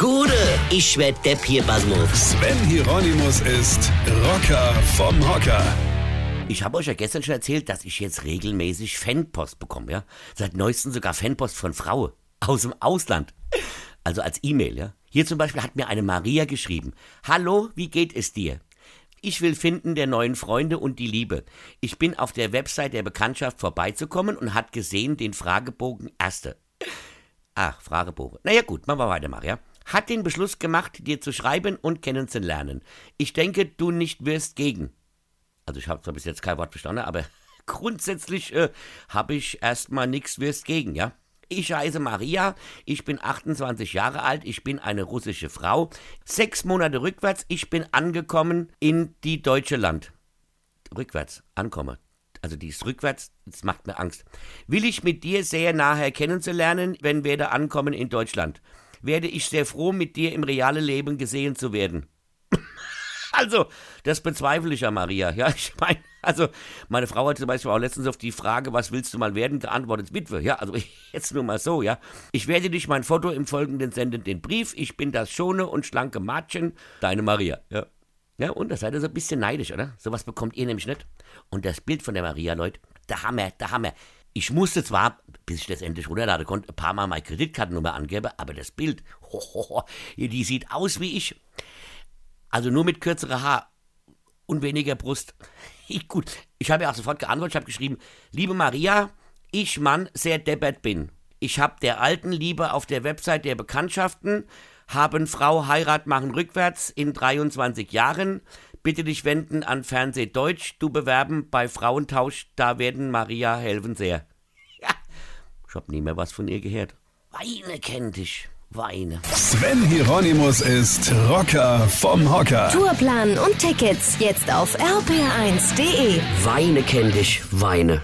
Gude, ich werd Depp hier, Basmus. Sven Hieronymus ist Rocker vom Hocker. Ich habe euch ja gestern schon erzählt, dass ich jetzt regelmäßig Fanpost bekomme, ja? Seit neuestem sogar Fanpost von Frauen aus dem Ausland. Also als E-Mail, ja? Hier zum Beispiel hat mir eine Maria geschrieben. Hallo, wie geht es dir? Ich will finden der neuen Freunde und die Liebe. Ich bin auf der Website der Bekanntschaft vorbeizukommen und hat gesehen den Fragebogen Erste. Ach, Fragebogen. Naja gut, machen wir weiter, Maria. Hat den Beschluss gemacht, dir zu schreiben und kennenzulernen. Ich denke, du nicht wirst gegen. Also ich habe zwar bis jetzt kein Wort verstanden, aber grundsätzlich äh, habe ich erstmal nichts wirst gegen, ja? Ich heiße Maria, ich bin 28 Jahre alt, ich bin eine russische Frau. Sechs Monate rückwärts, ich bin angekommen in die deutsche Land. Rückwärts, ankomme. Also die ist rückwärts, das macht mir Angst. Will ich mit dir sehr nachher kennenzulernen, wenn wir da ankommen in Deutschland. Werde ich sehr froh, mit dir im realen Leben gesehen zu werden. Also, das bezweifle ich ja, Maria. Ja, ich meine, also, meine Frau hat zum Beispiel auch letztens auf die Frage, was willst du mal werden, geantwortet, Witwe. Ja, also, jetzt nur mal so, ja. Ich werde dich mein Foto im Folgenden senden, den Brief. Ich bin das schone und schlanke Mädchen, deine Maria. Ja. Ja, und da seid ihr so ein bisschen neidisch, oder? Sowas bekommt ihr nämlich nicht. Und das Bild von der Maria, Leute, der Hammer, der Hammer. Ich musste zwar, bis ich das endlich runterladen konnte, ein paar Mal meine Kreditkartennummer angeben, aber das Bild, hohoho, die sieht aus wie ich. Also nur mit kürzerer Haar und weniger Brust. Gut, ich habe ja auch sofort geantwortet, ich habe geschrieben, liebe Maria, ich Mann sehr deppert bin. Ich habe der alten Liebe auf der Website der Bekanntschaften, haben Frau Heirat machen rückwärts in 23 Jahren. Bitte dich wenden an Fernseh Deutsch, du bewerben bei Frauentausch, da werden Maria helfen sehr. Ich hab nie mehr was von ihr gehört. Weine kennt dich, weine. Sven Hieronymus ist Rocker vom Hocker. Tourplan und Tickets jetzt auf rpr1.de. Weine kenn dich, weine.